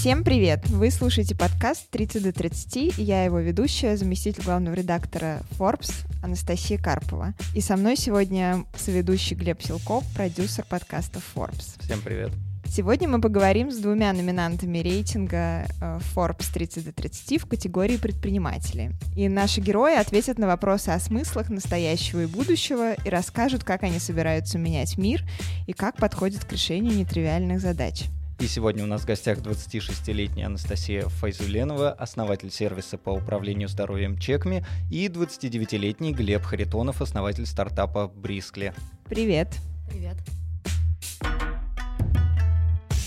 Всем привет! Вы слушаете подкаст 30 до 30, и я его ведущая, заместитель главного редактора Forbes Анастасия Карпова. И со мной сегодня соведущий Глеб Силков, продюсер подкаста Forbes. Всем привет! Сегодня мы поговорим с двумя номинантами рейтинга э, Forbes 30 до 30 в категории предприниматели. И наши герои ответят на вопросы о смыслах настоящего и будущего и расскажут, как они собираются менять мир и как подходят к решению нетривиальных задач. И сегодня у нас в гостях 26-летняя Анастасия Файзуленова, основатель сервиса по управлению здоровьем Чекми, и 29-летний Глеб Харитонов, основатель стартапа Брискли. Привет. Привет.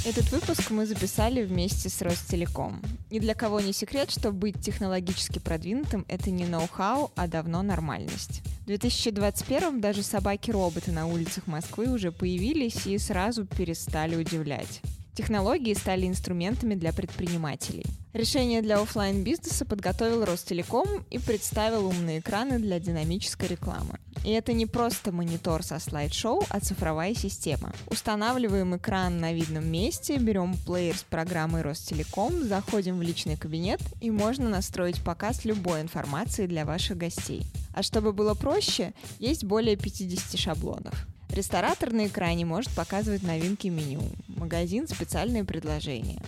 Этот выпуск мы записали вместе с Ростелеком. Ни для кого не секрет, что быть технологически продвинутым — это не ноу-хау, а давно нормальность. В 2021 даже собаки-роботы на улицах Москвы уже появились и сразу перестали удивлять. Технологии стали инструментами для предпринимателей. Решение для офлайн бизнеса подготовил Ростелеком и представил умные экраны для динамической рекламы. И это не просто монитор со слайд-шоу, а цифровая система. Устанавливаем экран на видном месте, берем плеер с программой Ростелеком, заходим в личный кабинет и можно настроить показ любой информации для ваших гостей. А чтобы было проще, есть более 50 шаблонов. Ресторатор на экране может показывать новинки меню, магазин — специальные предложения.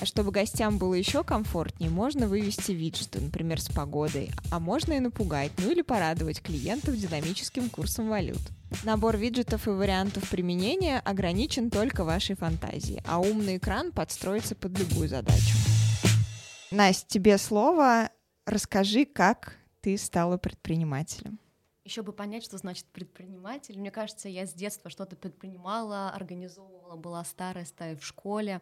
А чтобы гостям было еще комфортнее, можно вывести виджеты, например, с погодой, а можно и напугать, ну или порадовать клиентов динамическим курсом валют. Набор виджетов и вариантов применения ограничен только вашей фантазией, а умный экран подстроится под любую задачу. Настя, тебе слово. Расскажи, как ты стала предпринимателем. Еще бы понять, что значит предприниматель. Мне кажется, я с детства что-то предпринимала, организовывала, была старая стая в школе.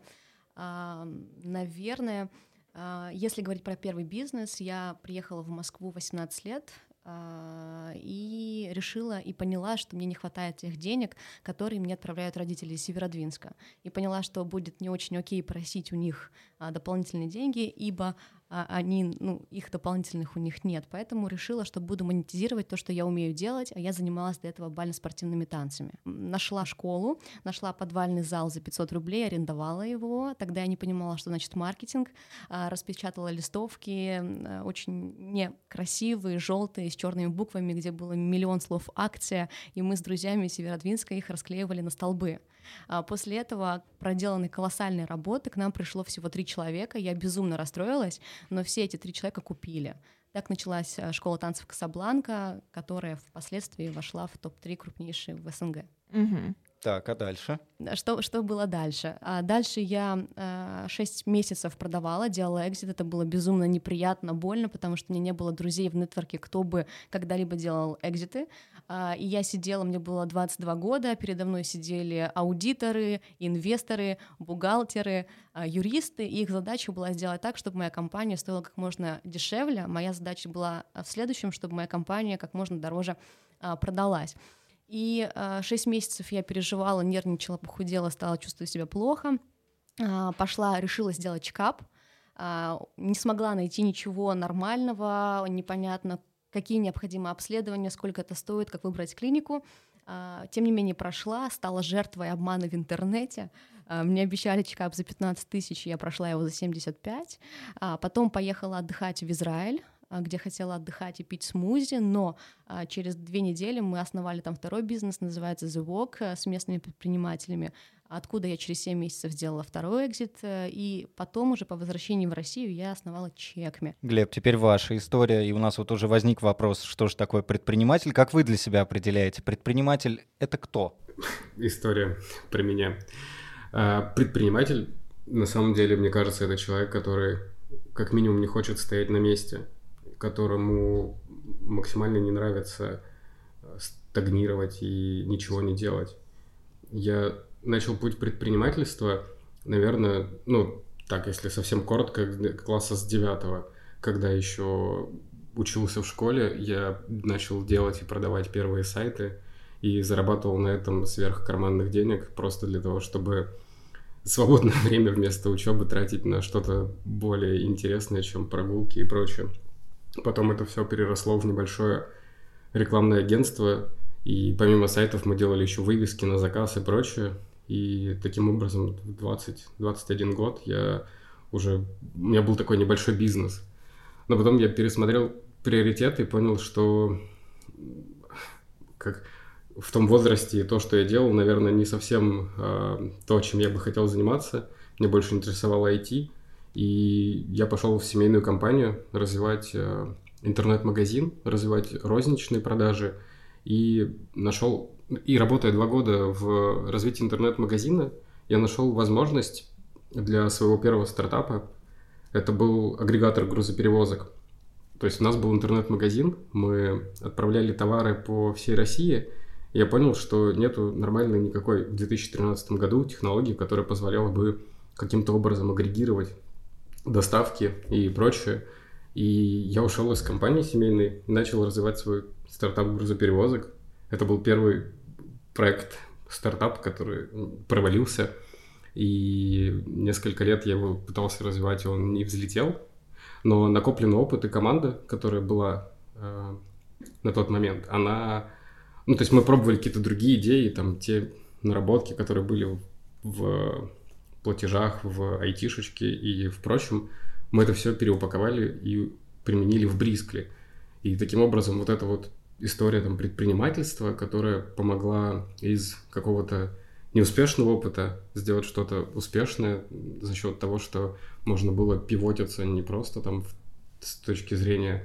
А, наверное, а, если говорить про первый бизнес, я приехала в Москву 18 лет, а, и решила и поняла, что мне не хватает тех денег, которые мне отправляют родители из Северодвинска. И поняла, что будет не очень окей просить у них дополнительные деньги, ибо а они, ну, их дополнительных у них нет, поэтому решила, что буду монетизировать то, что я умею делать, а я занималась до этого бально-спортивными танцами. Нашла школу, нашла подвальный зал за 500 рублей, арендовала его, тогда я не понимала, что значит маркетинг, а, распечатала листовки, очень некрасивые, желтые, с черными буквами, где было миллион слов акция, и мы с друзьями Северодвинска их расклеивали на столбы. А после этого проделанной колоссальной работы к нам пришло всего три человека. Я безумно расстроилась, но все эти три человека купили. Так началась э, школа танцев Касабланка, которая впоследствии вошла в топ-3 крупнейшие в СНГ. Угу. Так, а дальше? Что, что было дальше? А дальше я э, 6 месяцев продавала, делала экзит. Это было безумно неприятно, больно, потому что у меня не было друзей в нетворке, кто бы когда-либо делал экзиты. А, и я сидела, мне было 22 года, передо мной сидели аудиторы, инвесторы, бухгалтеры, а, юристы, и их задача была сделать так, чтобы моя компания стоила как можно дешевле. Моя задача была в следующем, чтобы моя компания как можно дороже а, продалась. И шесть месяцев я переживала, нервничала, похудела, стала чувствовать себя плохо. Пошла, решила сделать чекап, не смогла найти ничего нормального, непонятно, какие необходимы обследования, сколько это стоит, как выбрать клинику. А, тем не менее, прошла, стала жертвой обмана в интернете. А, мне обещали чекап за 15 тысяч, я прошла его за 75. А, потом поехала отдыхать в Израиль где хотела отдыхать и пить смузи, но через две недели мы основали там второй бизнес, называется The Walk, э, с местными предпринимателями откуда я через 7 месяцев сделала второй экзит, э, и потом уже по возвращении в Россию я основала Чекми. Глеб, теперь ваша история, и у нас вот уже возник вопрос, что же такое предприниматель, как вы для себя определяете? Предприниматель — это кто? История про меня. А, предприниматель, на самом деле, мне кажется, это человек, который как минимум не хочет стоять на месте, которому максимально не нравится э, стагнировать и ничего не делать. Я начал путь предпринимательства, наверное, ну, так, если совсем коротко, класса с девятого, когда еще учился в школе, я начал делать и продавать первые сайты и зарабатывал на этом сверх карманных денег просто для того, чтобы свободное время вместо учебы тратить на что-то более интересное, чем прогулки и прочее. Потом это все переросло в небольшое рекламное агентство, и помимо сайтов мы делали еще вывески на заказ и прочее. И таким образом в 20-21 год я уже у меня был такой небольшой бизнес. Но потом я пересмотрел приоритеты и понял, что как в том возрасте то, что я делал, наверное, не совсем э, то, чем я бы хотел заниматься. Мне больше интересовало IT. И я пошел в семейную компанию развивать э, интернет-магазин, развивать розничные продажи. И нашел, и работая два года в развитии интернет-магазина, я нашел возможность для своего первого стартапа. Это был агрегатор грузоперевозок. То есть у нас был интернет-магазин, мы отправляли товары по всей России. Я понял, что нету нормальной никакой в 2013 году технологии, которая позволяла бы каким-то образом агрегировать доставки и прочее. И я ушел из компании семейной начал развивать свой стартап грузоперевозок. Это был первый проект стартап, который провалился. И несколько лет я его пытался развивать, и он не взлетел. Но накопленный опыт и команда, которая была э, на тот момент, она... Ну, то есть мы пробовали какие-то другие идеи, там, те наработки, которые были в платежах, в айтишечке и в прочем, мы это все переупаковали и применили в Брискли. И таким образом вот эта вот история там предпринимательства, которая помогла из какого-то неуспешного опыта сделать что-то успешное за счет того, что можно было пивотиться не просто там с точки зрения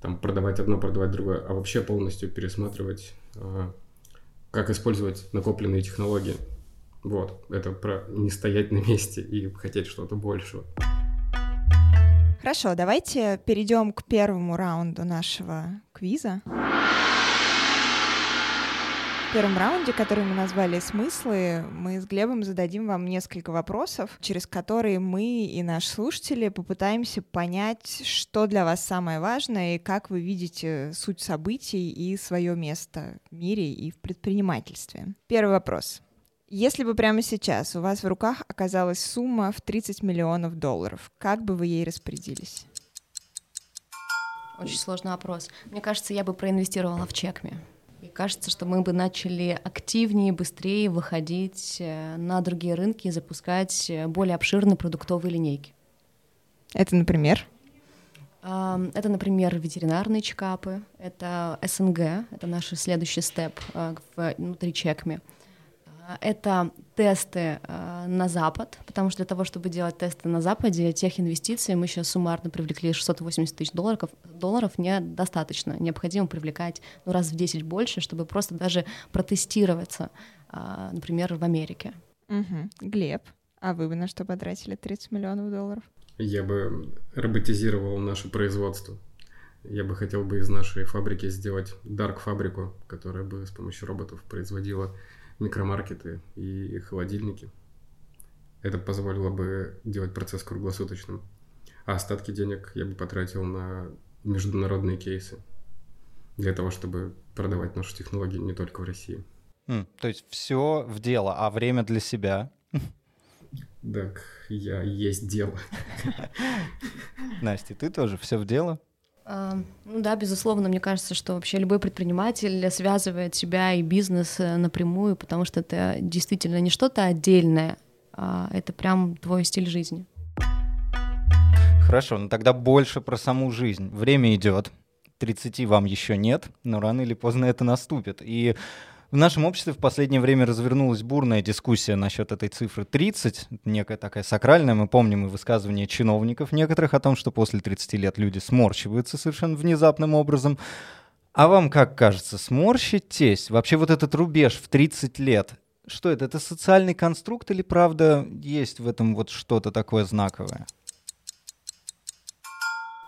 там продавать одно, продавать другое, а вообще полностью пересматривать, э, как использовать накопленные технологии. Вот, это про не стоять на месте и хотеть что-то большего. Хорошо, давайте перейдем к первому раунду нашего квиза первом раунде, который мы назвали «Смыслы», мы с Глебом зададим вам несколько вопросов, через которые мы и наши слушатели попытаемся понять, что для вас самое важное и как вы видите суть событий и свое место в мире и в предпринимательстве. Первый вопрос. Если бы прямо сейчас у вас в руках оказалась сумма в 30 миллионов долларов, как бы вы ей распорядились? Очень сложный вопрос. Мне кажется, я бы проинвестировала в чекме. И кажется, что мы бы начали активнее, быстрее выходить э, на другие рынки и запускать э, более обширные продуктовые линейки. Это, например? Это, например, ветеринарные чекапы, это СНГ, это наш следующий степ э, внутри чекми. А, это тесты э, на Запад, потому что для того, чтобы делать тесты на Западе, тех инвестиций мы сейчас суммарно привлекли 680 тысяч долларов, долларов недостаточно. Необходимо привлекать ну, раз в 10 больше, чтобы просто даже протестироваться, э, например, в Америке. Угу. Глеб, а вы бы на что потратили 30 миллионов долларов? Я бы роботизировал наше производство. Я бы хотел бы из нашей фабрики сделать дарк-фабрику, которая бы с помощью роботов производила микромаркеты и холодильники. Это позволило бы делать процесс круглосуточным. А остатки денег я бы потратил на международные кейсы для того, чтобы продавать наши технологии не только в России. Mm, то есть все в дело, а время для себя? Так, я есть дело. Настя, ты тоже все в дело? Ну да, безусловно, мне кажется, что вообще любой предприниматель связывает себя и бизнес э, напрямую, потому что это действительно не что-то отдельное, а это прям твой стиль жизни. Хорошо, ну тогда больше про саму жизнь. Время идет, 30 вам еще нет, но рано или поздно это наступит. И в нашем обществе в последнее время развернулась бурная дискуссия насчет этой цифры 30, некая такая сакральная. Мы помним и высказывания чиновников некоторых о том, что после 30 лет люди сморщиваются совершенно внезапным образом. А вам как кажется, сморщитесь? Вообще вот этот рубеж в 30 лет, что это? Это социальный конструкт или правда есть в этом вот что-то такое знаковое?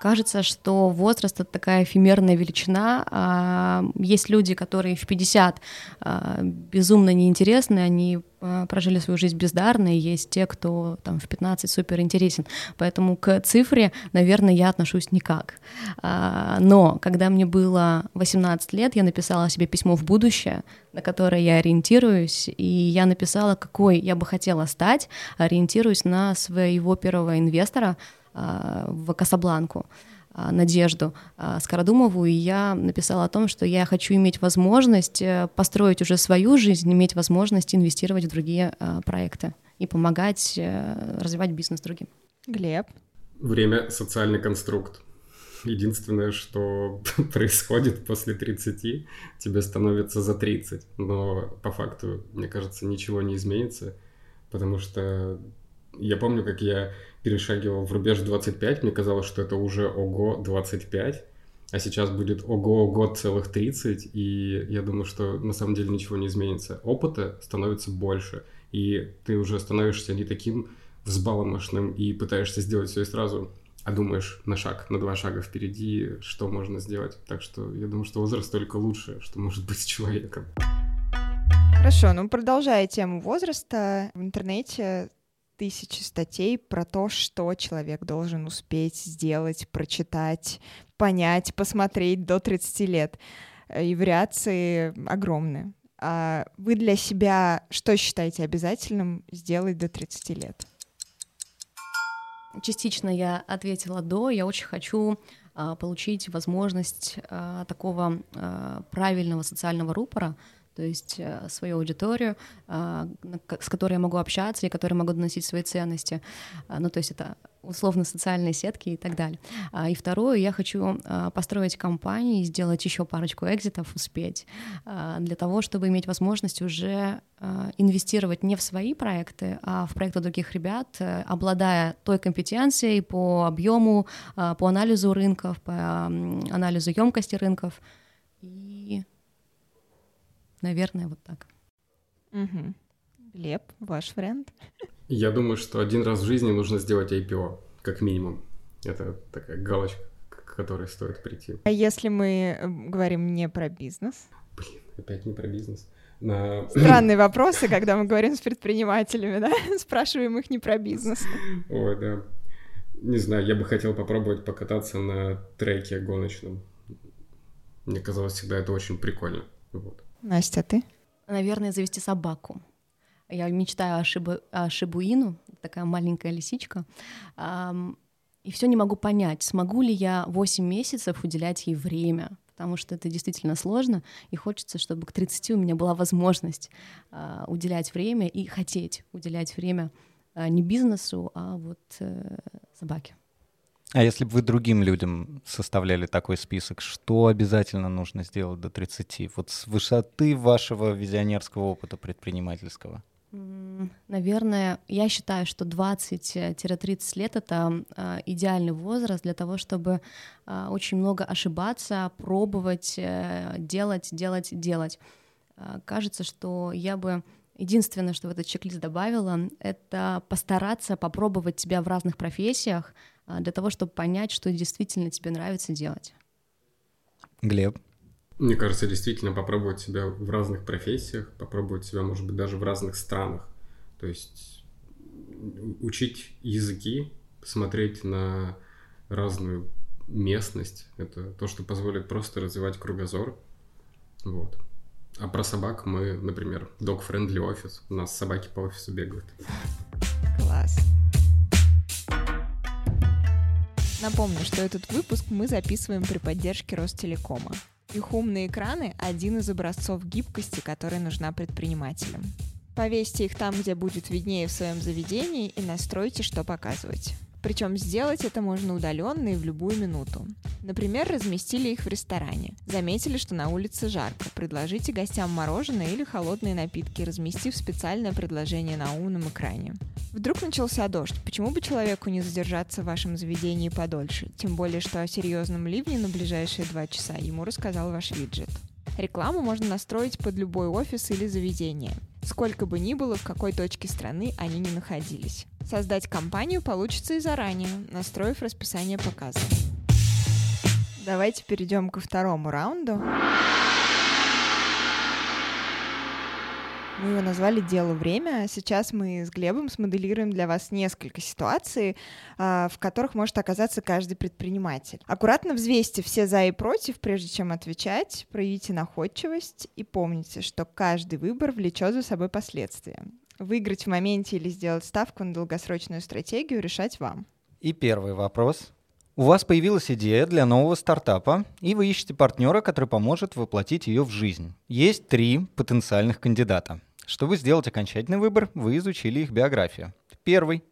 Кажется, что возраст — это такая эфемерная величина. А, есть люди, которые в 50 а, безумно неинтересны, они а, прожили свою жизнь бездарно, и есть те, кто там в 15 супер интересен. Поэтому к цифре, наверное, я отношусь никак. Но когда мне было 18 лет, я написала себе письмо в будущее, на которое я ориентируюсь, и я написала, какой я бы хотела стать, ориентируясь на своего первого инвестора — в Касабланку. А, Надежду а, Скородумову, и я написала о том, что я хочу иметь возможность э, построить уже свою жизнь, иметь возможность инвестировать в другие проекты и помогать э, развивать бизнес другим. Глеб? Время — социальный конструкт. Единственное, что происходит после 30, тебе становится за 30. Но по факту, мне кажется, ничего не изменится, потому что я помню, как я перешагивал в рубеж 25, мне казалось, что это уже ого 25, а сейчас будет ого-ого целых 30, и я думаю, что на самом деле ничего не изменится. Опыта становится больше, и ты уже становишься не таким взбаломошным и пытаешься сделать все и сразу, а думаешь на шаг, на два шага впереди, что можно сделать. Так что я думаю, что возраст только лучше, что может быть с человеком. Хорошо, ну продолжая тему возраста, в интернете тысячи статей про то, что человек должен успеть сделать, прочитать, понять, посмотреть до 30 лет. И вариации огромные. А вы для себя что считаете обязательным сделать до 30 лет? Частично я ответила до. Я очень хочу а, получить возможность а, такого а, правильного социального рупора, то есть а, свою аудиторию, а, с которой я могу общаться и которой могу доносить свои ценности. А, ну, то есть это условно социальные сетки и так далее. А, и второе, я хочу построить компанию и сделать еще парочку экзитов, успеть, для того, чтобы иметь возможность уже инвестировать не в свои проекты, а в проекты других ребят, э, обладая той компетенцией по объему, по анализу рынков, по анализу емкости рынков. И, наверное, вот так. Угу. Леп, ваш вариант? Я думаю, что один раз в жизни нужно сделать IPO, как минимум. Это такая галочка, к которой стоит прийти. А если мы э, говорим не про бизнес? Блин, опять не про бизнес. На... Странные вопросы, когда мы говорим с предпринимателями, да? Спрашиваем их не про бизнес. Ой, да. Не знаю, я бы хотел попробовать покататься на треке гоночном. Мне казалось всегда это очень прикольно. Вот. Настя, а ты? Наверное, завести собаку. Я мечтаю о, шибу, о Шибуину, такая маленькая лисичка. И все не могу понять, смогу ли я 8 месяцев уделять ей время, потому что это действительно сложно, и хочется, чтобы к 30 у меня была возможность а, уделять время и хотеть уделять время а, не бизнесу, а вот э, собаке. А если бы вы другим людям составляли такой список, что обязательно нужно сделать до 30? Вот с высоты вашего визионерского опыта предпринимательского. Наверное, я считаю, что 20-30 лет — это а, идеальный возраст для того, чтобы а, очень много ошибаться, пробовать, э, делать, делать, делать. А, кажется, что я бы единственное, что в этот чек-лист добавила, это постараться попробовать себя в разных профессиях для того, чтобы понять, что действительно тебе нравится делать. Глеб? Мне кажется, действительно попробовать себя в разных профессиях, попробовать себя, может быть, даже в разных странах. То есть учить языки, смотреть на разную местность. Это то, что позволит просто развивать кругозор. Вот. А про собак мы, например, dog-friendly офис. У нас собаки по офису бегают. Класс. Напомню, что этот выпуск мы записываем при поддержке Ростелекома. Их умные экраны — один из образцов гибкости, которая нужна предпринимателям. Повесьте их там, где будет виднее в своем заведении, и настройте, что показывать. Причем сделать это можно удаленно и в любую минуту. Например, разместили их в ресторане. Заметили, что на улице жарко. Предложите гостям мороженое или холодные напитки, разместив специальное предложение на умном экране. Вдруг начался дождь. Почему бы человеку не задержаться в вашем заведении подольше? Тем более, что о серьезном ливне на ближайшие два часа ему рассказал ваш виджет. Рекламу можно настроить под любой офис или заведение, сколько бы ни было, в какой точке страны они не находились. Создать компанию получится и заранее, настроив расписание показа. Давайте перейдем ко второму раунду. Мы его назвали «Дело время». Сейчас мы с Глебом смоделируем для вас несколько ситуаций, а, в которых может оказаться каждый предприниматель. Аккуратно взвесьте все «за» и «против», прежде чем отвечать, проявите находчивость и помните, что каждый выбор влечет за собой последствия. Выиграть в моменте или сделать ставку на долгосрочную стратегию решать вам. И первый вопрос. У вас появилась идея для нового стартапа, и вы ищете партнера, который поможет воплотить ее в жизнь. Есть три потенциальных кандидата. Чтобы сделать окончательный выбор, вы изучили их биографию. Первый.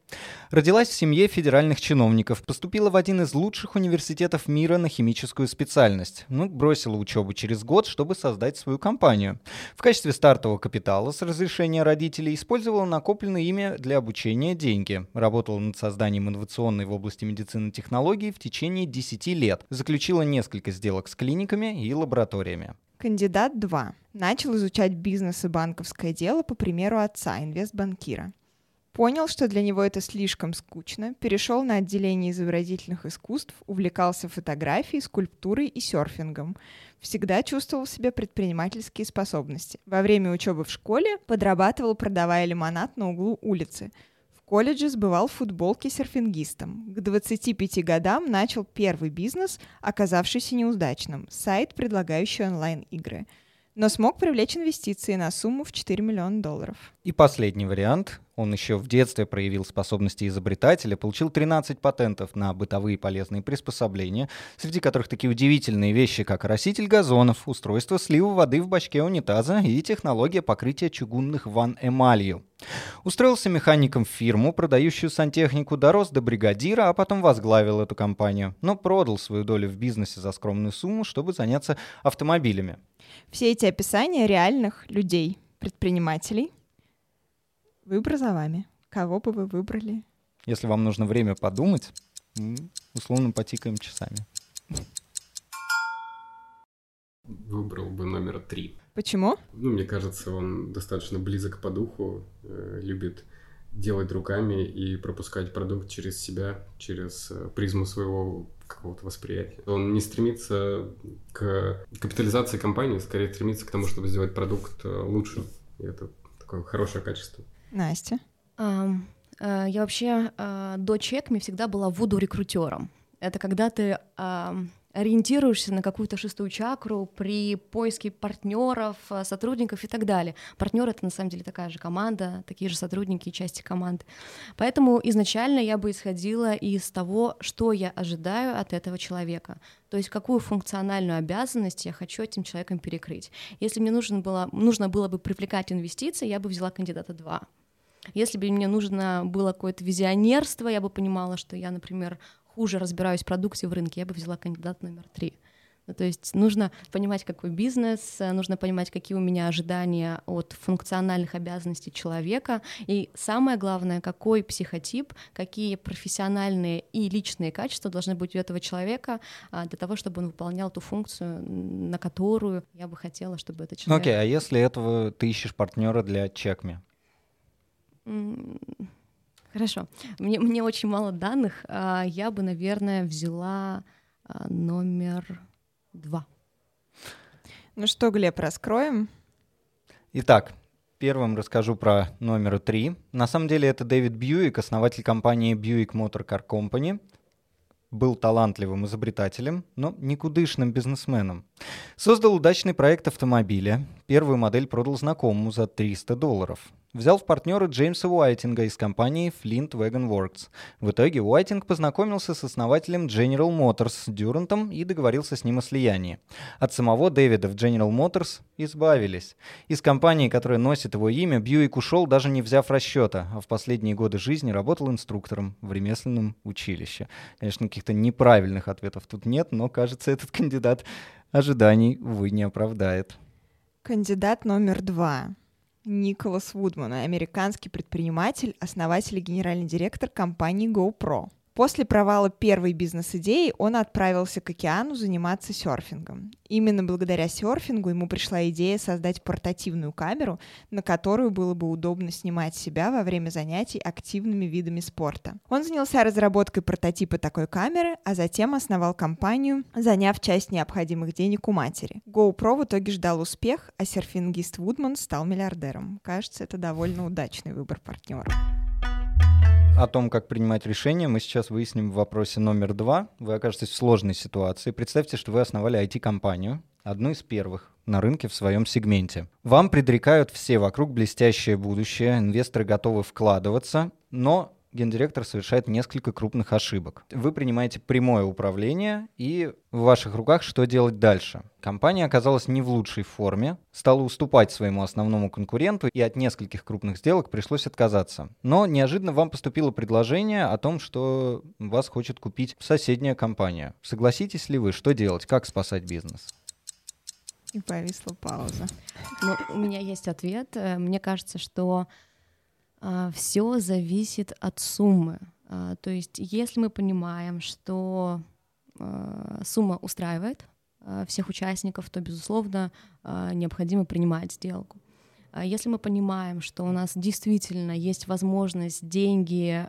Родилась в семье федеральных чиновников, поступила в один из лучших университетов мира на химическую специальность. Ну, бросила учебу через год, чтобы создать свою компанию. В качестве стартового капитала с разрешения родителей использовала накопленные ими для обучения деньги. Работала над созданием инновационной в области медицины технологий в течение 10 лет. Заключила несколько сделок с клиниками и лабораториями. Кандидат 2. Начал изучать бизнес и банковское дело по примеру отца, инвестбанкира. Понял, что для него это слишком скучно, перешел на отделение изобразительных искусств, увлекался фотографией, скульптурой и серфингом. Всегда чувствовал в себе предпринимательские способности. Во время учебы в школе подрабатывал, продавая лимонад на углу улицы. Колледже сбывал футболки серфингистом. К 25 годам начал первый бизнес, оказавшийся неудачным – сайт, предлагающий онлайн-игры – но смог привлечь инвестиции на сумму в 4 миллиона долларов. И последний вариант. Он еще в детстве проявил способности изобретателя, получил 13 патентов на бытовые полезные приспособления, среди которых такие удивительные вещи, как раститель газонов, устройство слива воды в бачке унитаза и технология покрытия чугунных ванн эмалью. Устроился механиком в фирму, продающую сантехнику, дорос до бригадира, а потом возглавил эту компанию, но продал свою долю в бизнесе за скромную сумму, чтобы заняться автомобилями. Все эти описания реальных людей, предпринимателей. Выбор за вами. Кого бы вы выбрали? Если вам нужно время подумать, условно потикаем часами. Выбрал бы номер три. Почему? Ну, мне кажется, он достаточно близок по духу, э, любит делать руками и пропускать продукт через себя, через э, призму своего какого-то восприятия. Он не стремится к капитализации компании, скорее стремится к тому, чтобы сделать продукт э, лучше. И это такое хорошее качество. Настя? Um, uh, я вообще uh, до Чекми всегда была вуду-рекрутером. Это когда ты uh, ориентируешься на какую-то шестую чакру при поиске партнеров, э, сотрудников и так далее. Партнер это на самом деле такая же команда, такие же сотрудники и части команды. Поэтому изначально я бы исходила из того, что я ожидаю от этого человека. То есть какую функциональную обязанность я хочу этим человеком перекрыть. Если мне нужно было, нужно было бы привлекать инвестиции, я бы взяла кандидата 2. Если бы мне нужно было какое-то визионерство, я бы понимала, что я, например, хуже разбираюсь в продукте в рынке, я бы взяла кандидат номер три. Ну, то есть нужно понимать, какой бизнес, э, нужно понимать, какие у меня ожидания от функциональных обязанностей человека, и самое главное, какой психотип, какие профессиональные и личные качества должны быть у этого человека а, для того, чтобы он выполнял ту функцию, на которую я бы хотела, чтобы это человек... Окей, okay, а если этого ты ищешь партнера для чекми? Хорошо. Мне, мне очень мало данных. А, я бы, наверное, взяла а, номер два. Ну что, Глеб, раскроем? Итак, первым расскажу про номер три. На самом деле это Дэвид Бьюик, основатель компании Buick Motor Car Company. Был талантливым изобретателем, но никудышным бизнесменом. Создал удачный проект автомобиля. Первую модель продал знакомому за 300 долларов взял в партнера Джеймса Уайтинга из компании Flint Wagon Works. В итоге Уайтинг познакомился с основателем General Motors Дюрантом и договорился с ним о слиянии. От самого Дэвида в General Motors избавились. Из компании, которая носит его имя, Бьюик ушел, даже не взяв расчета, а в последние годы жизни работал инструктором в ремесленном училище. Конечно, каких-то неправильных ответов тут нет, но, кажется, этот кандидат ожиданий, увы, не оправдает. Кандидат номер два. Николас Вудман, американский предприниматель, основатель и генеральный директор компании GoPro. После провала первой бизнес-идеи он отправился к океану заниматься серфингом. Именно благодаря серфингу ему пришла идея создать портативную камеру, на которую было бы удобно снимать себя во время занятий активными видами спорта. Он занялся разработкой прототипа такой камеры, а затем основал компанию, заняв часть необходимых денег у матери. GoPro в итоге ждал успех, а серфингист Вудман стал миллиардером. Кажется, это довольно удачный выбор партнера о том, как принимать решения, мы сейчас выясним в вопросе номер два. Вы окажетесь в сложной ситуации. Представьте, что вы основали IT-компанию, одну из первых на рынке в своем сегменте. Вам предрекают все вокруг блестящее будущее, инвесторы готовы вкладываться, но гендиректор совершает несколько крупных ошибок. Вы принимаете прямое управление, и в ваших руках что делать дальше. Компания оказалась не в лучшей форме, стала уступать своему основному конкуренту, и от нескольких крупных сделок пришлось отказаться. Но неожиданно вам поступило предложение о том, что вас хочет купить соседняя компания. Согласитесь ли вы, что делать, как спасать бизнес? И повисла пауза. Ну, у меня есть ответ. Э, мне кажется, что все зависит от суммы. А, то есть, если мы понимаем, что а, сумма устраивает всех участников, то, безусловно, необходимо принимать сделку. Если мы понимаем, что у нас действительно есть возможность деньги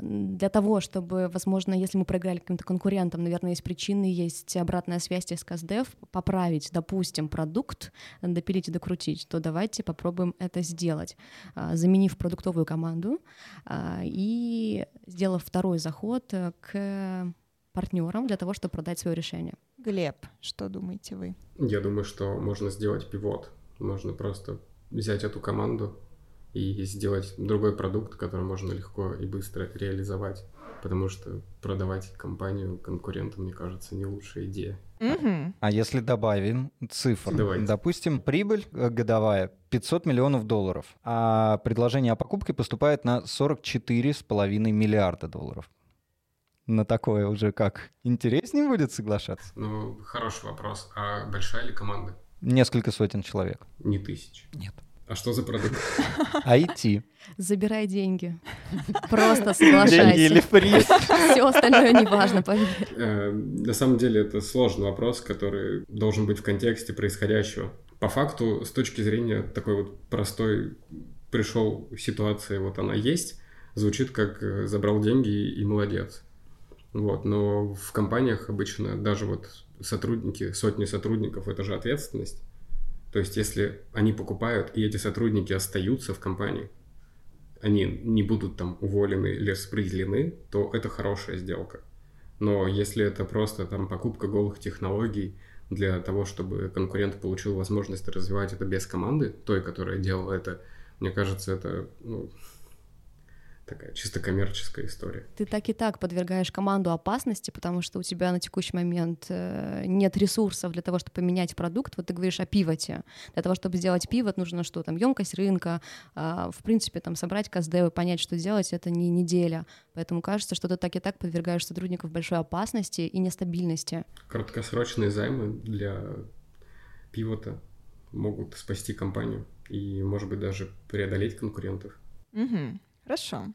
для того, чтобы, возможно, если мы проиграли каким-то конкурентам, наверное, есть причины, есть обратная связь из КСДФ, поправить, допустим, продукт, допилить и докрутить, то давайте попробуем это сделать, а, заменив продуктовую команду а, и сделав второй заход к партнерам для того, чтобы продать свое решение. Глеб, что думаете вы? Я думаю, что можно сделать пивот. Можно просто взять эту команду, и сделать другой продукт, который можно легко и быстро реализовать. Потому что продавать компанию конкурентам, мне кажется, не лучшая идея. Угу. А если добавим цифры? Давайте. Допустим, прибыль э, годовая 500 миллионов долларов, а предложение о покупке поступает на 44,5 миллиарда долларов. На такое уже как? Интереснее будет соглашаться? Ну, хороший вопрос. А большая ли команда? Несколько сотен человек. Не тысяч? Нет. А что за продукт? IT. Забирай деньги. Просто соглашайся. Деньги или приз. Все остальное не важно, поверь. Э, на самом деле это сложный вопрос, который должен быть в контексте происходящего. По факту, с точки зрения такой вот простой пришел ситуации, вот она есть, звучит как э, забрал деньги и молодец. Вот, но в компаниях обычно даже вот сотрудники, сотни сотрудников, это же ответственность. То есть, если они покупают, и эти сотрудники остаются в компании, они не будут там уволены или распределены, то это хорошая сделка. Но если это просто там покупка голых технологий для того, чтобы конкурент получил возможность развивать это без команды, той, которая делала это, мне кажется, это ну, такая чисто коммерческая история. Ты так и так подвергаешь команду опасности, потому что у тебя на текущий момент э, нет ресурсов для того, чтобы поменять продукт. Вот ты говоришь о пивоте. Для того, чтобы сделать пивот, нужно что там, емкость рынка, а, в принципе, там собрать КСД, понять, что делать, это не неделя. Поэтому кажется, что ты так и так подвергаешь сотрудников большой опасности и нестабильности. Краткосрочные займы для пивота могут спасти компанию и, может быть, даже преодолеть конкурентов. Угу. Хорошо.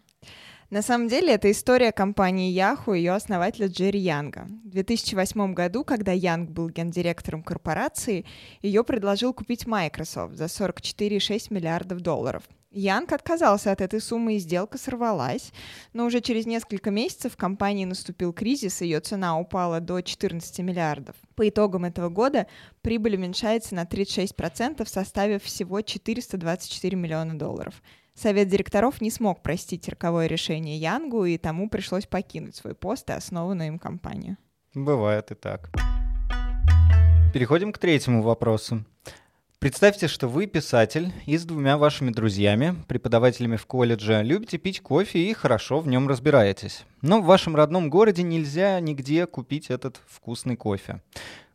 На самом деле, это история компании Yahoo и ее основателя Джерри Янга. В 2008 году, когда Янг был гендиректором корпорации, ее предложил купить Microsoft за 44,6 миллиардов долларов. Янг отказался от этой суммы, и сделка сорвалась, но уже через несколько месяцев в компании наступил кризис, и ее цена упала до 14 миллиардов. По итогам этого года прибыль уменьшается на 36%, составив всего 424 миллиона долларов – Совет директоров не смог простить роковое решение Янгу, и тому пришлось покинуть свой пост и основанную им компанию. Бывает и так. Переходим к третьему вопросу. Представьте, что вы писатель и с двумя вашими друзьями, преподавателями в колледже, любите пить кофе и хорошо в нем разбираетесь. Но в вашем родном городе нельзя нигде купить этот вкусный кофе.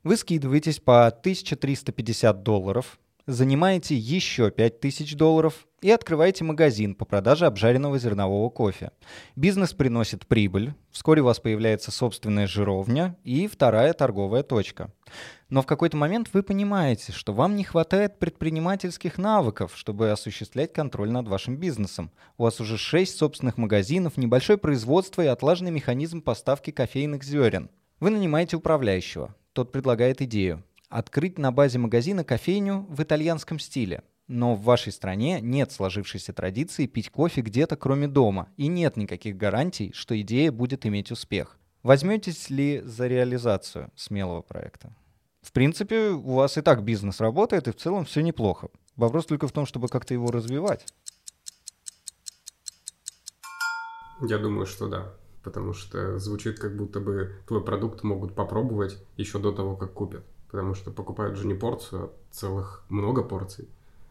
Вы скидываетесь по 1350 долларов, занимаете еще 5000 долларов и открываете магазин по продаже обжаренного зернового кофе. Бизнес приносит прибыль, вскоре у вас появляется собственная жировня и вторая торговая точка. Но в какой-то момент вы понимаете, что вам не хватает предпринимательских навыков, чтобы осуществлять контроль над вашим бизнесом. У вас уже 6 собственных магазинов, небольшое производство и отлаженный механизм поставки кофейных зерен. Вы нанимаете управляющего. Тот предлагает идею открыть на базе магазина кофейню в итальянском стиле. Но в вашей стране нет сложившейся традиции пить кофе где-то кроме дома, и нет никаких гарантий, что идея будет иметь успех. Возьметесь ли за реализацию смелого проекта? В принципе, у вас и так бизнес работает, и в целом все неплохо. Вопрос только в том, чтобы как-то его развивать. Я думаю, что да. Потому что звучит, как будто бы твой продукт могут попробовать еще до того, как купят потому что покупают же не порцию, а целых много порций,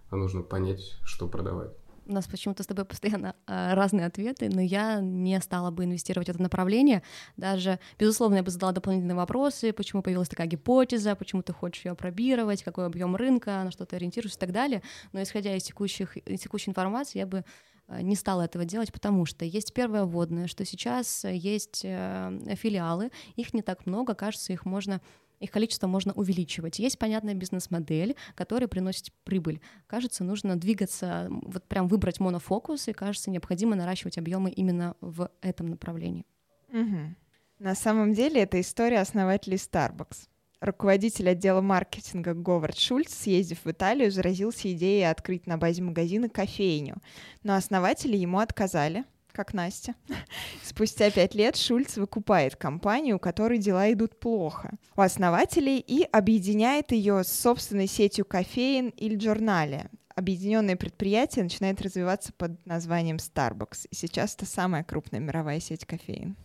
а нужно понять, что продавать. у нас почему-то с тобой постоянно э, разные ответы, но я не стала бы инвестировать в это направление. Даже, безусловно, я бы задала дополнительные вопросы, почему появилась такая гипотеза, почему ты хочешь ее пробировать, какой объем рынка, на что ты ориентируешься и так далее. Но исходя из, текущих, из текущей информации, я бы э, не стала этого делать, потому что есть первое вводное, что сейчас есть э, филиалы, их не так много, кажется, их можно их количество можно увеличивать. Есть понятная бизнес-модель, которая приносит прибыль. Кажется, нужно двигаться, вот прям выбрать монофокус, и кажется, необходимо наращивать объемы именно в этом направлении. Угу. На самом деле это история основателей Starbucks. Руководитель отдела маркетинга Говард Шульц, съездив в Италию, заразился идеей открыть на базе магазина кофейню. Но основатели ему отказали, как Настя. Спустя пять лет Шульц выкупает компанию, у которой дела идут плохо у основателей и объединяет ее с собственной сетью кофеин или журнале. Объединенное предприятие начинает развиваться под названием Starbucks. И сейчас это самая крупная мировая сеть кофеин.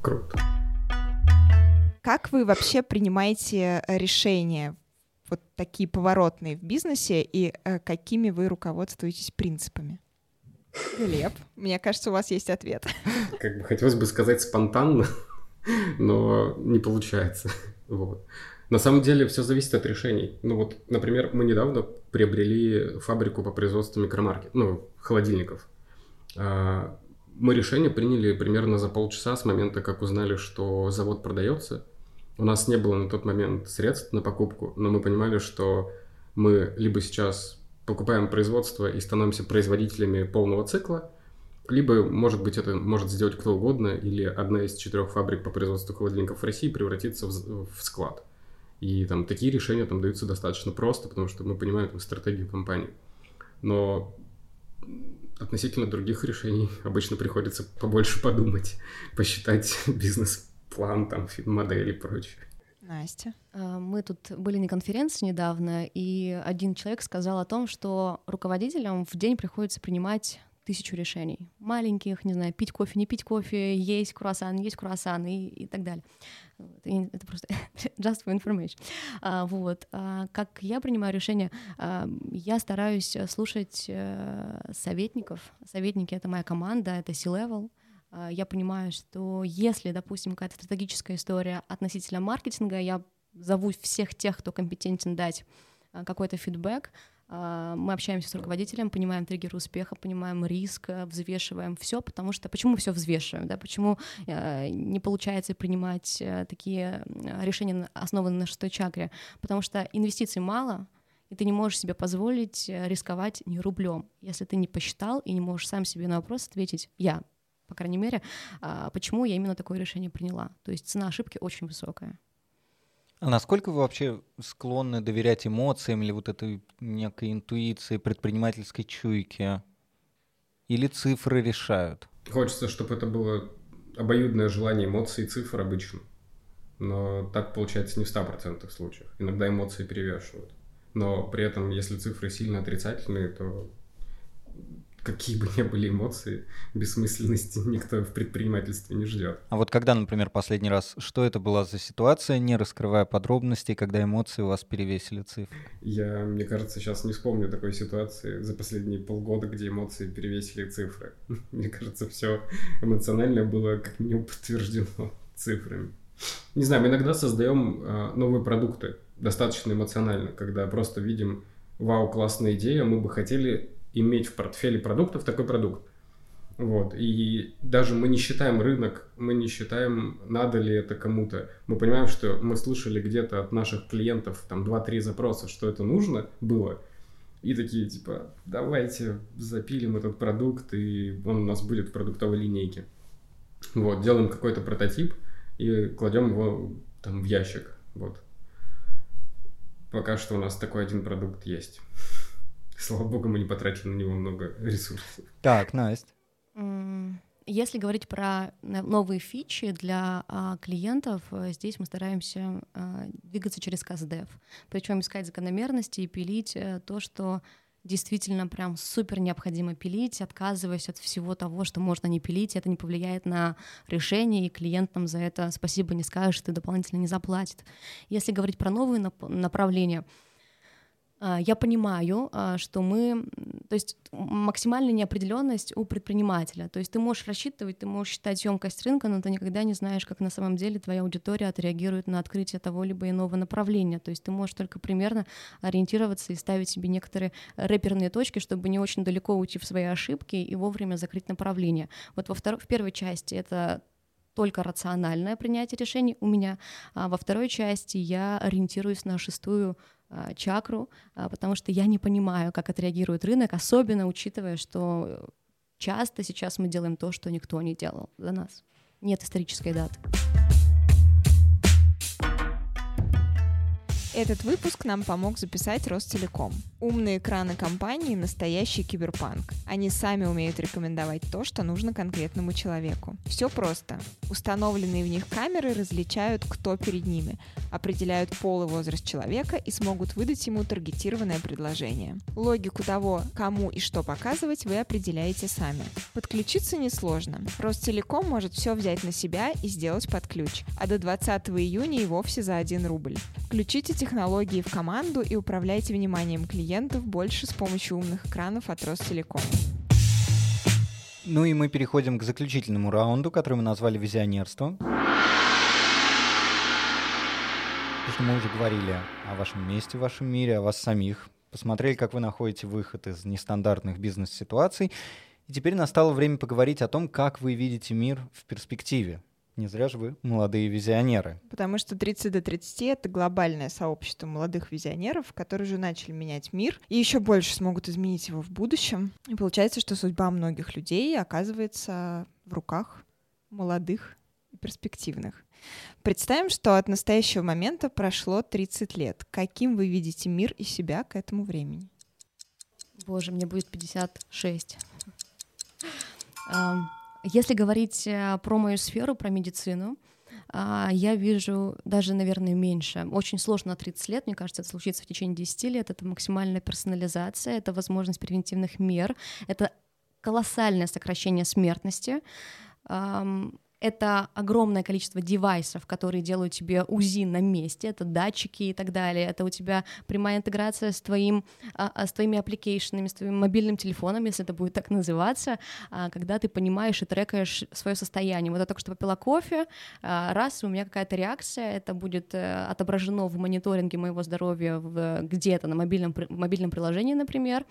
Круто. Как вы вообще принимаете решения вот такие поворотные в бизнесе и э, какими вы руководствуетесь принципами? Глеб, мне кажется, у вас есть ответ. Как бы хотелось бы сказать спонтанно, но не получается. Вот. На самом деле все зависит от решений. Ну вот, например, мы недавно приобрели фабрику по производству микромаркет, ну, холодильников. А, мы решение приняли примерно за полчаса с момента, как узнали, что завод продается. У нас не было на тот момент средств на покупку, но мы понимали, что мы либо сейчас покупаем производство и становимся производителями полного цикла, либо, может быть, это может сделать кто угодно, или одна из четырех фабрик по производству холодильников в России превратится в, в склад. И там такие решения там даются достаточно просто, потому что мы понимаем там, стратегию компании. Но относительно других решений обычно приходится побольше подумать, посчитать бизнес-план, там, модель и прочее. Настя. А, мы тут были на конференции недавно, и один человек сказал о том, что руководителям в день приходится принимать тысячу решений. Маленьких, не знаю, пить кофе, не пить кофе, есть круассан, есть круассан и, и так далее. Это просто just for information. А, вот. А, как я принимаю решения, а, я стараюсь слушать а, советников. Советники — это моя команда, это C-level, я понимаю, что если, допустим, какая-то стратегическая история относительно маркетинга, я зову всех тех, кто компетентен дать а, какой-то фидбэк, а, мы общаемся с руководителем, понимаем триггеры успеха, понимаем риск, взвешиваем все, потому что почему все взвешиваем, да, почему не получается принимать такие решения, основанные на шестой чакре, потому что инвестиций мало, и ты не можешь себе позволить рисковать ни рублем, если ты не посчитал и не можешь сам себе на вопрос ответить «я», по крайней мере, а, почему я именно такое решение приняла. То есть цена ошибки очень высокая. А насколько вы вообще склонны доверять эмоциям или вот этой некой интуиции, предпринимательской чуйке? Или цифры решают? Хочется, чтобы это было обоюдное желание эмоций и цифр обычно. Но так получается не в 100% случаях. Иногда эмоции перевешивают. Но при этом, если цифры сильно отрицательные, то какие бы ни были эмоции, бессмысленности никто в предпринимательстве не ждет. А вот когда, например, последний раз, что это была за ситуация, не раскрывая подробностей, когда эмоции у вас перевесили цифры? Я, мне кажется, сейчас не вспомню такой ситуации за последние полгода, где эмоции перевесили цифры. Мне кажется, все эмоционально было как минимум подтверждено цифрами. Не знаю, мы иногда создаем э, новые продукты достаточно эмоционально, когда просто видим, вау, классная идея, мы бы хотели иметь в портфеле продуктов такой продукт. Вот. И даже мы не считаем рынок, мы не считаем, надо ли это кому-то. Мы понимаем, что мы слышали где-то от наших клиентов там 2-3 запроса, что это нужно было. И такие, типа, давайте запилим этот продукт, и он у нас будет в продуктовой линейке. Вот, делаем какой-то прототип и кладем его там в ящик. Вот. Пока что у нас такой один продукт есть. Слава богу, мы не потратили на него много ресурсов. Так, Настя. Если говорить про новые фичи для а, клиентов, э, здесь мы стараемся а, двигаться через КСДФ, причем искать закономерности и пилить а, то, что действительно прям супер необходимо пилить, отказываясь от всего того, что можно не пилить, это не повлияет на решение, и клиент нам за это спасибо не скажет и дополнительно не заплатит. Если говорить про новые нап- направления, я понимаю, а, что мы, то есть максимальная неопределенность у предпринимателя. То есть ты можешь рассчитывать, ты можешь считать емкость рынка, но ты никогда не знаешь, как на самом деле твоя аудитория отреагирует на открытие того либо иного направления. То есть ты можешь только примерно ориентироваться и ставить себе некоторые рэперные точки, чтобы не очень далеко уйти в свои ошибки и вовремя закрыть направление. Вот во второй, в первой части это только рациональное принятие решений у меня, а во второй части я ориентируюсь на шестую а, чакру, а, потому что я не понимаю, как отреагирует рынок, особенно учитывая, что часто сейчас мы делаем то, что никто не делал за нас. Нет исторической даты. Этот выпуск нам помог записать Ростелеком. Умные экраны компании – настоящий киберпанк. Они сами умеют рекомендовать то, что нужно конкретному человеку. Все просто. Установленные в них камеры различают, кто перед ними, определяют пол и возраст человека и смогут выдать ему таргетированное предложение. Логику того, кому и что показывать, вы определяете сами. Подключиться несложно. Ростелеком может все взять на себя и сделать под ключ, а до 20 июня и вовсе за 1 рубль. Включите технологии в команду и управляйте вниманием клиентов больше с помощью умных экранов от Ростелеком. Ну и мы переходим к заключительному раунду, который мы назвали «Визионерство». Что мы уже говорили о вашем месте в вашем мире, о вас самих, посмотрели, как вы находите выход из нестандартных бизнес-ситуаций. И теперь настало время поговорить о том, как вы видите мир в перспективе. Не зря же вы молодые визионеры. Потому что 30 до 30 — это глобальное сообщество молодых визионеров, которые уже начали менять мир и еще больше смогут изменить его в будущем. И получается, что судьба многих людей оказывается в руках молодых и перспективных. Представим, что от настоящего момента прошло 30 лет. Каким вы видите мир и себя к этому времени? Боже, мне будет 56. Если говорить э, про мою сферу, про медицину, а, я вижу даже, наверное, меньше. Очень сложно на 30 лет, мне кажется, это случится в течение 10 лет. Это максимальная персонализация, это возможность превентивных мер, это колоссальное сокращение смертности это огромное количество девайсов, которые делают тебе УЗИ на месте, это датчики и так далее, это у тебя прямая интеграция с, твоим, а, а, с твоими аппликейшенами, с твоим мобильным телефоном, если это будет так называться, а, когда ты понимаешь и трекаешь свое состояние. Вот я только что попила кофе, раз, у меня какая-то реакция, это будет э, отображено в мониторинге моего здоровья где-то на мобильном, мобильном приложении, например,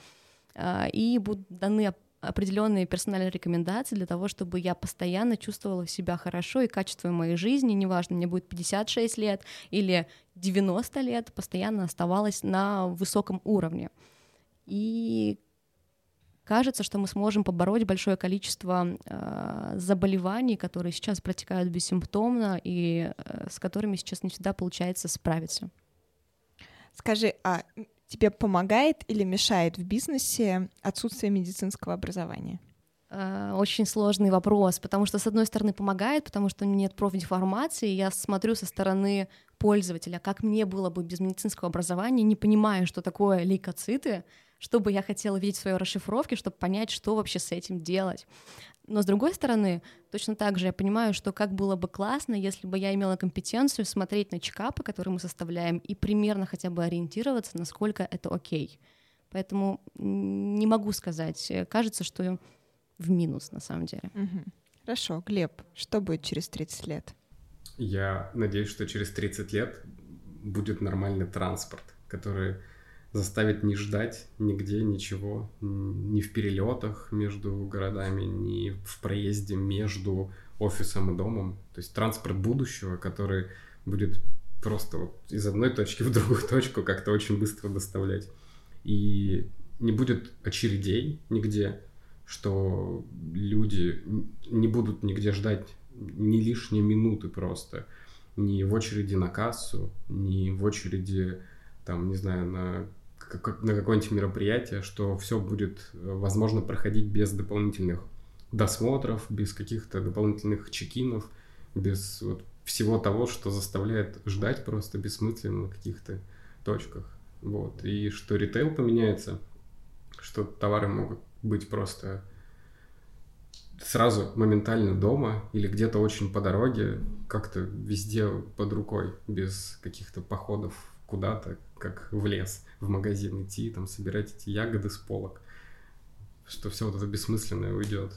и будут даны определенные персональные рекомендации для того, чтобы я постоянно чувствовала себя хорошо и качество моей жизни, неважно, мне будет 56 лет или 90 лет, постоянно оставалась на высоком уровне. И кажется, что мы сможем побороть большое количество э, заболеваний, которые сейчас протекают бессимптомно и э, с которыми сейчас не всегда получается справиться. Скажи, а тебе помогает или мешает в бизнесе отсутствие медицинского образования? Э, очень сложный вопрос, потому что, с одной стороны, помогает, потому что нет профдеформации, я смотрю со стороны пользователя, как мне было бы без медицинского образования, не понимая, что такое лейкоциты, что бы я хотела видеть в своей расшифровке, чтобы понять, что вообще с этим делать. Но с другой стороны, точно так же я понимаю, что как было бы классно, если бы я имела компетенцию смотреть на чекапы, которые мы составляем, и примерно хотя бы ориентироваться, насколько это окей. Поэтому не могу сказать. Кажется, что в минус на самом деле. Угу. Хорошо, Глеб, что будет через 30 лет? Я надеюсь, что через 30 лет будет нормальный транспорт, который заставит не ждать нигде ничего, ни в перелетах между городами, ни в проезде между офисом и домом. То есть транспорт будущего, который будет просто вот из одной точки в другую точку как-то очень быстро доставлять. И не будет очередей нигде, что люди не будут нигде ждать ни лишние минуты просто. Ни в очереди на кассу, ни в очереди, там, не знаю, на на какое-нибудь мероприятие, что все будет, э, возможно, проходить без дополнительных досмотров, без каких-то дополнительных чекинов, без вот всего того, что заставляет ждать просто бессмысленно на каких-то точках. Вот. И что ритейл поменяется, что товары могут быть просто сразу моментально дома или где-то очень по дороге, как-то везде под рукой, без каких-то походов куда-то, как в лес, в магазин идти, там собирать эти ягоды с полок, что все вот это бессмысленное уйдет.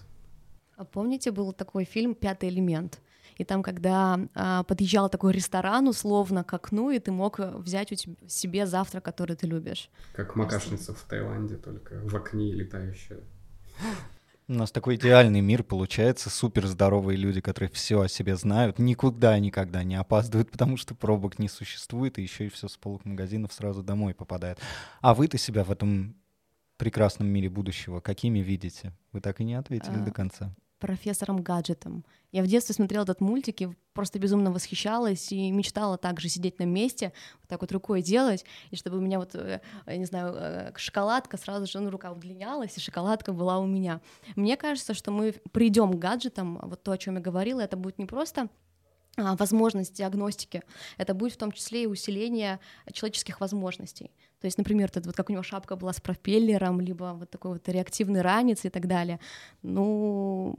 А помните, был такой фильм «Пятый элемент»? И там, когда а, подъезжал такой ресторан условно к окну, и ты мог взять у тебя, себе завтрак, который ты любишь. Как макашница в Таиланде, только в окне летающая. У нас такой идеальный мир получается, супер здоровые люди, которые все о себе знают, никуда никогда не опаздывают, потому что пробок не существует, и еще и все с полок магазинов сразу домой попадает. А вы-то себя в этом прекрасном мире будущего какими видите? Вы так и не ответили а, до конца профессором гаджетом. Я в детстве смотрела этот мультик и просто безумно восхищалась и мечтала также сидеть на месте, вот так вот рукой делать, и чтобы у меня вот, э, я не знаю, э, шоколадка сразу же, ну, рука удлинялась, и шоколадка была у меня. Мне кажется, что мы придем к гаджетам, вот то, о чем я говорила, это будет не просто а, возможность диагностики, это будет в том числе и усиление человеческих возможностей. То есть, например, вот, вот как у него шапка была с пропеллером, либо вот такой вот реактивный ранец и так далее. Ну,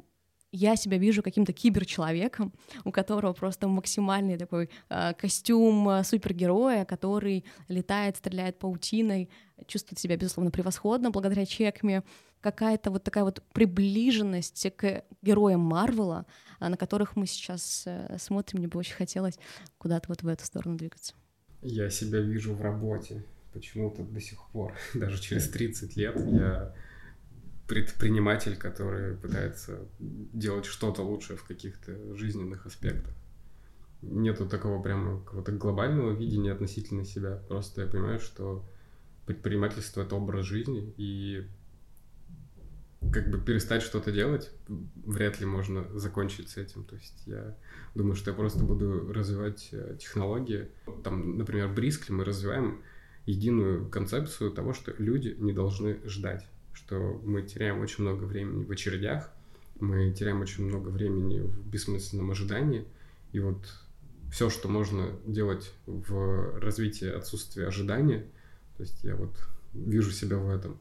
я себя вижу каким-то киберчеловеком, у которого просто максимальный такой э, костюм а, супергероя, который летает, стреляет паутиной, чувствует себя, безусловно, превосходно благодаря чекме. Какая-то вот такая вот приближенность к героям Марвела, на которых мы сейчас э, смотрим, мне бы очень хотелось куда-то вот в эту сторону двигаться. Я себя вижу в работе. Почему-то до сих пор, даже через 30 лет, я предприниматель, который пытается делать что-то лучше в каких-то жизненных аспектах. Нету такого прямо какого-то глобального видения относительно себя. Просто я понимаю, что предпринимательство — это образ жизни, и как бы перестать что-то делать вряд ли можно закончить с этим. То есть я думаю, что я просто буду развивать э, технологии. Там, например, в Брискле мы развиваем единую концепцию того, что люди не должны ждать что мы теряем очень много времени в очередях, мы теряем очень много времени в бессмысленном ожидании, и вот все, что можно делать в развитии отсутствия ожидания, то есть я вот вижу себя в этом.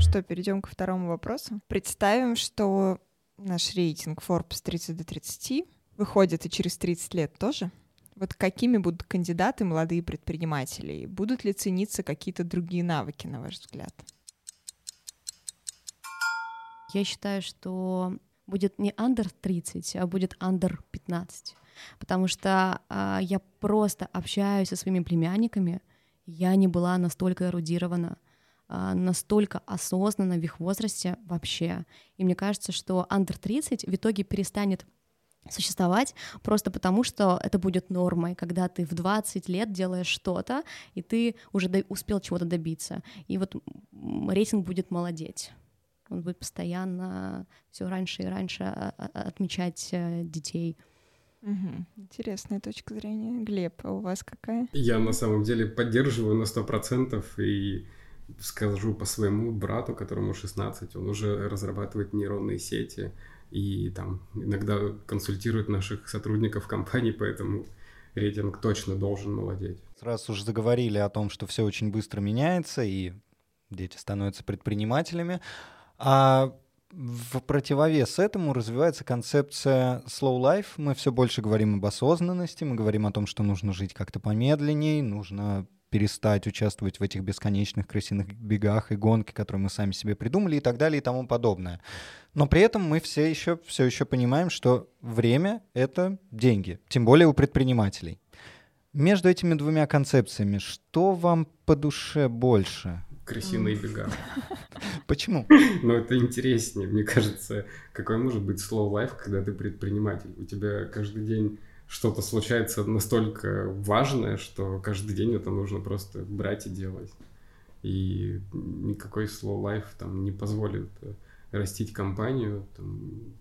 Что, перейдем ко второму вопросу. Представим, что наш рейтинг Forbes 30 до 30 выходит и через 30 лет тоже. Вот какими будут кандидаты молодые предприниматели? Будут ли цениться какие-то другие навыки, на ваш взгляд? Я считаю, что будет не under 30, а будет under 15. Потому что а, я просто общаюсь со своими племянниками, я не была настолько эрудирована, а, настолько осознанна в их возрасте вообще. И мне кажется, что under 30 в итоге перестанет существовать просто потому, что это будет нормой, когда ты в 20 лет делаешь что-то, и ты уже до- успел чего-то добиться. И вот рейтинг будет молодеть он будет постоянно все раньше и раньше а, а, отмечать э, детей. Угу. Интересная точка зрения. Глеб, а у вас какая? Я на самом деле поддерживаю на сто процентов и скажу по своему брату, которому 16, он уже разрабатывает нейронные сети и там иногда консультирует наших сотрудников компании, поэтому рейтинг точно должен молодеть. Раз уж заговорили о том, что все очень быстро меняется и дети становятся предпринимателями, а в противовес этому развивается концепция slow life. Мы все больше говорим об осознанности, мы говорим о том, что нужно жить как-то помедленнее, нужно перестать участвовать в этих бесконечных крысиных бегах и гонке, которые мы сами себе придумали и так далее и тому подобное. Но при этом мы все еще, все еще понимаем, что время — это деньги, тем более у предпринимателей. Между этими двумя концепциями что вам по душе больше? крысиные бега. Почему? Ну, это интереснее. Мне кажется, какой может быть slow life, когда ты предприниматель? У тебя каждый день что-то случается настолько важное, что каждый день это нужно просто брать и делать. И никакой slow life там не позволит э, растить компанию, там,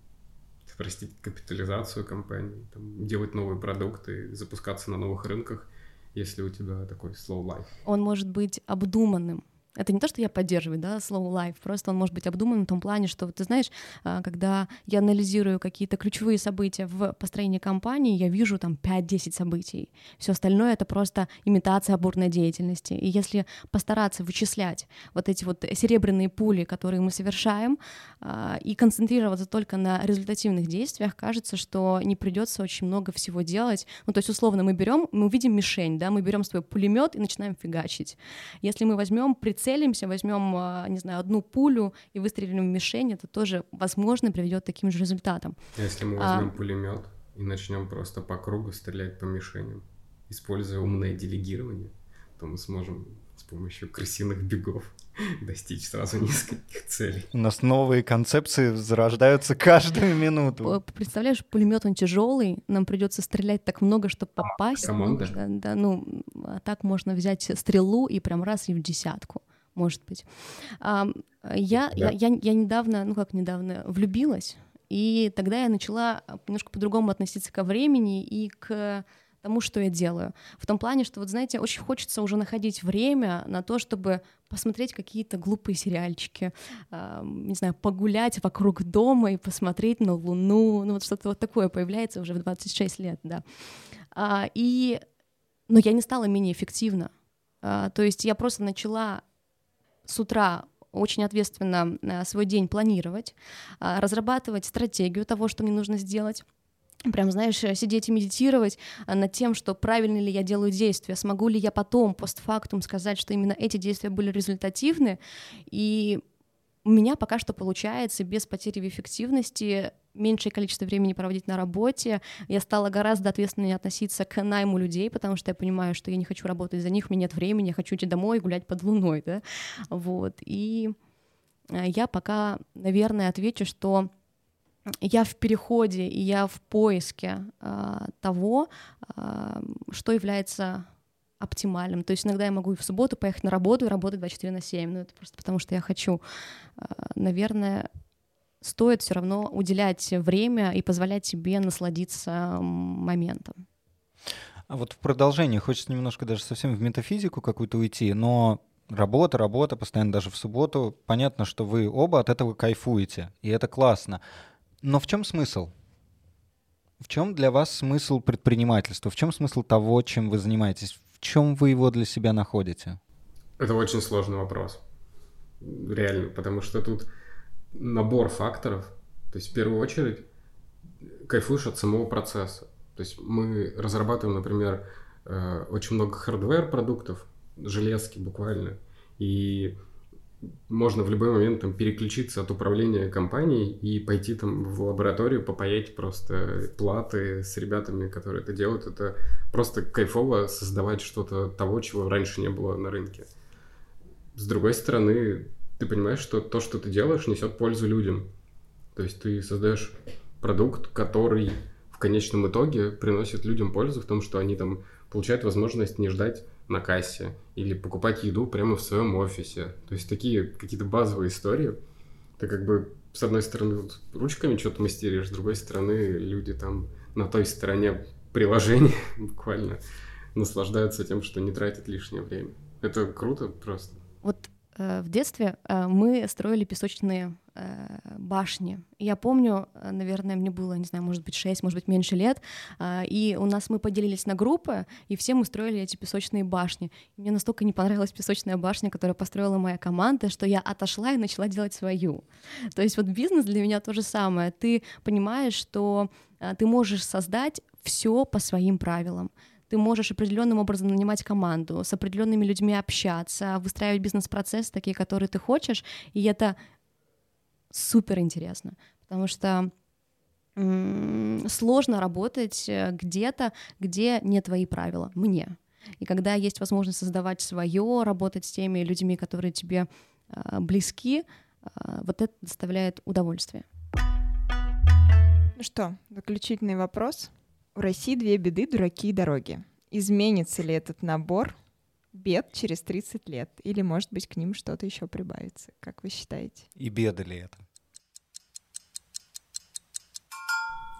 растить капитализацию компании, там, делать новые продукты, запускаться на новых рынках, если у тебя такой slow life. Он может быть обдуманным, Это не то, что я поддерживаю, да, slow life, просто он может быть обдуман в том плане, что, ты знаешь, а, когда я анализирую какие-то ключевые события в построении компании, я вижу там 5-10 событий. Все остальное — это просто имитация бурной деятельности. И если постараться вычислять вот эти вот серебряные пули, которые мы совершаем, а, и концентрироваться только на результативных действиях, кажется, что не придется очень много всего делать. Ну, то есть, условно, мы берем, мы увидим мишень, да, мы берем свой пулемет и начинаем фигачить. Если мы возьмем прицелимся, возьмем, а, не знаю, одну пулю и выстрелим в мишень, это тоже, возможно, приведет к таким же результатам. Если мы возьмем а... пулемет и начнем просто по кругу стрелять по мишеням, используя умное делегирование, то мы сможем с помощью крысиных бегов достичь сразу нескольких целей. У нас новые концепции зарождаются каждую минуту. Представляешь, пулемет он тяжелый, нам придется стрелять так много, чтобы попасть. Команда. Да, да, ну, а так можно взять стрелу и прям раз и в десятку может быть. Я, да. я, я, я недавно, ну как недавно, влюбилась, и тогда я начала немножко по-другому относиться ко времени и к тому, что я делаю. В том плане, что, вот знаете, очень хочется уже находить время на то, чтобы посмотреть какие-то глупые сериальчики, э, не знаю, погулять вокруг дома и посмотреть на Луну, ну вот что-то вот такое появляется уже в 26 лет, да. А, и, но я не стала менее эффективна. А, то есть я просто начала с утра очень ответственно э, свой день планировать, а, разрабатывать стратегию того, что мне нужно сделать, прям, знаешь, э, сидеть и медитировать э, над тем, что правильно ли я делаю действия, смогу ли я потом, постфактум, сказать, что именно эти действия были результативны, и у меня пока что получается без потери в эффективности меньшее количество времени проводить на работе. Я стала гораздо ответственнее относиться к найму людей, потому что я понимаю, что я не хочу работать за них, у меня нет времени, я хочу идти домой и гулять под луной, да, вот. И э, я пока, наверное, отвечу, что я в переходе и я в поиске э, того, э, что является оптимальным. То есть иногда я могу и в субботу поехать на работу и работать 24 на 7, но это просто потому, что я хочу. Э, наверное, стоит все равно уделять время и позволять себе насладиться моментом. А вот в продолжении хочется немножко даже совсем в метафизику какую-то уйти, но работа, работа, постоянно даже в субботу. Понятно, что вы оба от этого кайфуете, и это классно. Но в чем смысл? В чем для вас смысл предпринимательства? В чем смысл того, чем вы занимаетесь? В чем вы его для себя находите? Это очень сложный вопрос. Реально, потому что тут набор факторов. То есть в первую очередь кайфуешь от самого процесса. То есть мы разрабатываем, например, э, очень много hardware продуктов, железки буквально. И можно в любой момент там переключиться от управления компанией и пойти там в лабораторию попаять просто платы с ребятами, которые это делают. Это просто кайфово создавать что-то того, чего раньше не было на рынке. С другой стороны, ты понимаешь, что то, что ты делаешь, несет пользу людям. То есть ты создаешь продукт, который в конечном итоге приносит людям пользу в том, что они там получают возможность не ждать на кассе или покупать еду прямо в своем офисе. То есть такие какие-то базовые истории. Ты как бы с одной стороны ручками что-то мастеришь, с другой стороны люди там на той стороне приложения буквально наслаждаются тем, что не тратят лишнее время. Это круто просто. Вот в детстве э, мы строили песочные э, башни. Я помню, наверное, мне было, не знаю, может быть, 6, может быть, меньше лет, и у нас мы поделились на группы, и все мы строили эти песочные башни. Мне настолько не понравилась песочная башня, которую построила моя команда, что я отошла и начала делать свою. То есть вот бизнес для меня то же самое. Ты понимаешь, что ты можешь создать все по своим правилам ты можешь определенным образом нанимать команду, с определенными людьми общаться, выстраивать бизнес-процессы такие, которые ты хочешь, и это супер интересно, потому что сложно работать э, где-то, где не твои правила, мне. И когда есть возможность создавать свое, работать с теми людьми, которые тебе э, близки, э, вот это доставляет удовольствие. Ну что, заключительный вопрос. В России две беды, дураки и дороги. Изменится ли этот набор бед через 30 лет? Или, может быть, к ним что-то еще прибавится? Как вы считаете? И беды ли это?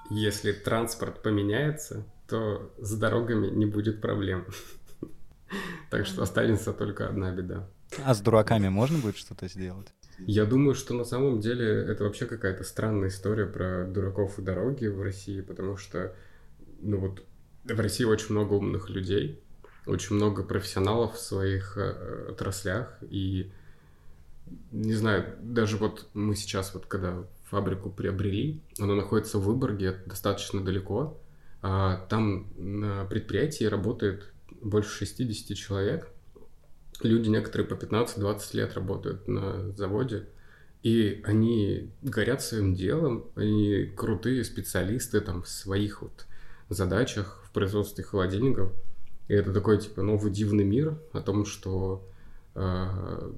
Если транспорт поменяется, то с дорогами не будет проблем. Так что останется только одна беда. А с дураками можно будет что-то сделать? Я думаю, что на самом деле это вообще какая-то странная история про дураков и дороги в России, потому что, ну вот, в России очень много умных людей, очень много профессионалов в своих э, отраслях, и не знаю, даже вот мы сейчас вот когда фабрику приобрели, она находится в Выборге, достаточно далеко, а там на предприятии работает больше 60 человек, люди некоторые по 15-20 лет работают на заводе, и они горят своим делом, они крутые специалисты там в своих вот задачах в производстве холодильников. И это такой типа новый дивный мир о том, что э,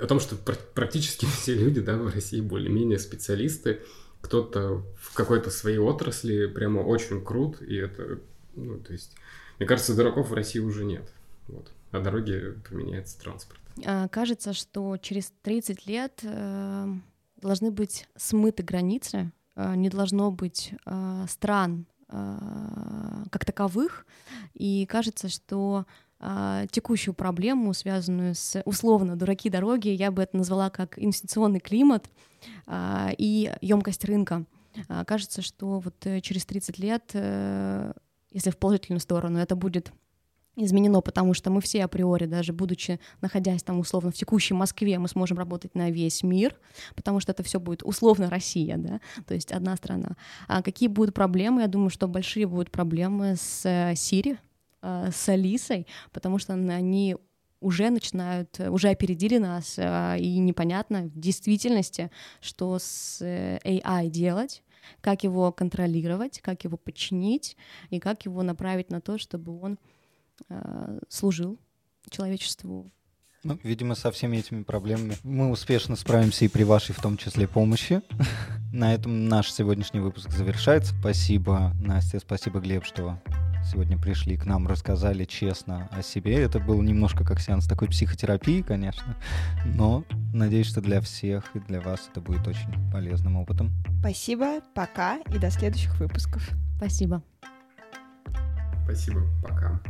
о том, что практически все люди да, в России более-менее специалисты, кто-то в какой-то своей отрасли прямо очень крут, и это, ну, то есть, мне кажется, дураков в России уже нет. Вот. А дороги поменяется транспорт. А, кажется, что через 30 лет э, должны быть смыты границы, не должно быть э, стран э, как таковых, и кажется, что э, текущую проблему, связанную с условно дураки дороги, я бы это назвала как инвестиционный климат э, и емкость рынка. Э, кажется, что вот э, через 30 лет, э, если в положительную сторону, это будет изменено, потому что мы все априори, даже будучи, находясь там условно в текущей Москве, мы сможем работать на весь мир, потому что это все будет условно Россия, да, то есть одна страна. А какие будут проблемы? Я думаю, что большие будут проблемы с Siri, э, с Алисой, потому что они уже начинают, уже опередили нас, э, и непонятно в действительности, что с э, AI делать, как его контролировать, как его подчинить и как его направить на то, чтобы он Э, служил человечеству. Ну, видимо, со всеми этими проблемами мы успешно справимся и при вашей в том числе помощи. На этом наш сегодняшний выпуск завершается. Спасибо, Настя, спасибо, Глеб, что сегодня пришли к нам, рассказали честно о себе. Это было немножко как сеанс такой психотерапии, конечно, но надеюсь, что для всех и для вас это будет очень полезным опытом. Спасибо, пока и до следующих выпусков. Спасибо. Спасибо, пока.